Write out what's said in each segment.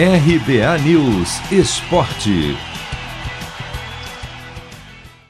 RBA News Esporte.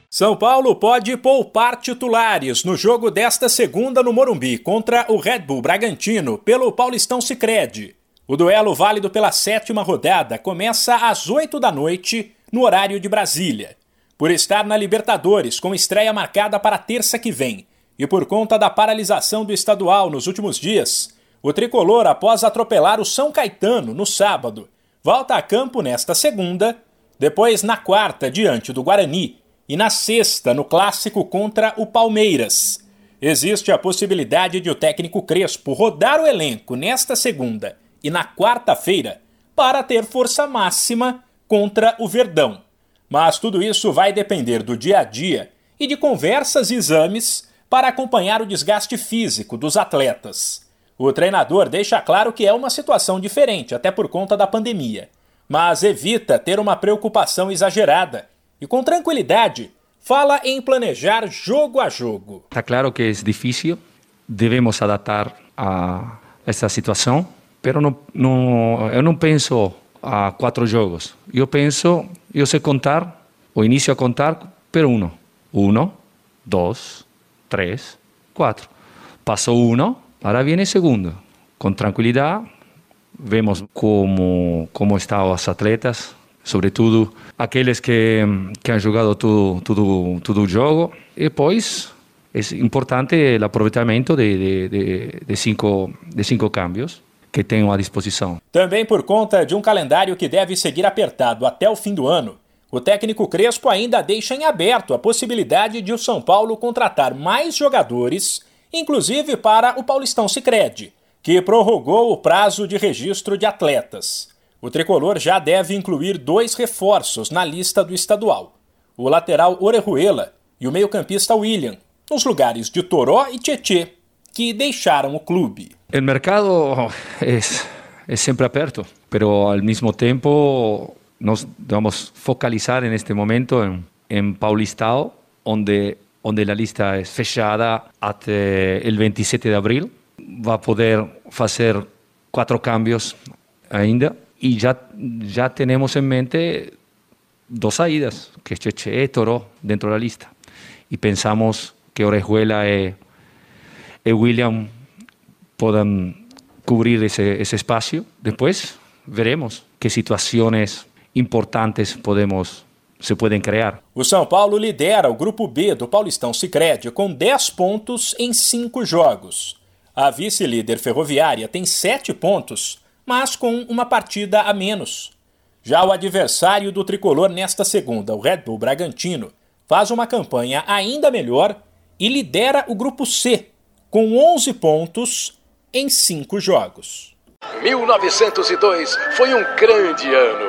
São Paulo pode poupar titulares no jogo desta segunda no Morumbi contra o Red Bull Bragantino pelo Paulistão Sicredi. O duelo válido pela sétima rodada começa às 8 da noite no horário de Brasília. Por estar na Libertadores com estreia marcada para terça que vem e por conta da paralisação do estadual nos últimos dias, o tricolor, após atropelar o São Caetano no sábado, volta a campo nesta segunda, depois na quarta diante do Guarani e na sexta no clássico contra o Palmeiras. Existe a possibilidade de o técnico Crespo rodar o elenco nesta segunda e na quarta-feira para ter força máxima contra o Verdão. Mas tudo isso vai depender do dia a dia e de conversas e exames para acompanhar o desgaste físico dos atletas. O treinador deixa claro que é uma situação diferente, até por conta da pandemia, mas evita ter uma preocupação exagerada e, com tranquilidade, fala em planejar jogo a jogo. Está claro que é difícil, devemos adaptar a essa situação, mas não, não, eu não penso a quatro jogos. Eu penso, eu sei contar, o início a contar per uno. Uno, dois, três, quatro. Passou uno, Ahora viene segundo. Com tranquilidade, vemos como, como estão os atletas, sobretudo aqueles que, que han jogado todo, todo, todo o jogo. E depois é importante o aproveitamento de, de, de, de, cinco, de cinco cambios que tenho à disposição. Também por conta de um calendário que deve seguir apertado até o fim do ano, o técnico Crespo ainda deixa em aberto a possibilidade de o São Paulo contratar mais jogadores inclusive para o Paulistão Sicredi, que prorrogou o prazo de registro de atletas. O tricolor já deve incluir dois reforços na lista do estadual: o lateral Orejuela e o meio-campista William, nos lugares de Toró e Tietê, que deixaram o clube. O mercado é, é sempre aberto, mas ao mesmo tempo nós vamos focalizar neste momento em, em Paulistão, onde onde a lista é fechada até o 27 de abril. Vai poder fazer quatro cambios ainda e já já temos em mente duas saídas, que é Cheche e Toro dentro da lista. E pensamos que Orejuela e, e William podem cobrir esse, esse espaço. Depois veremos que situações importantes podemos se podem criar. O São Paulo lidera o grupo B do Paulistão Sicredi com 10 pontos em 5 jogos. A vice-líder ferroviária tem 7 pontos, mas com uma partida a menos. Já o adversário do tricolor nesta segunda, o Red Bull Bragantino, faz uma campanha ainda melhor e lidera o grupo C, com 11 pontos em 5 jogos. 1902 foi um grande ano.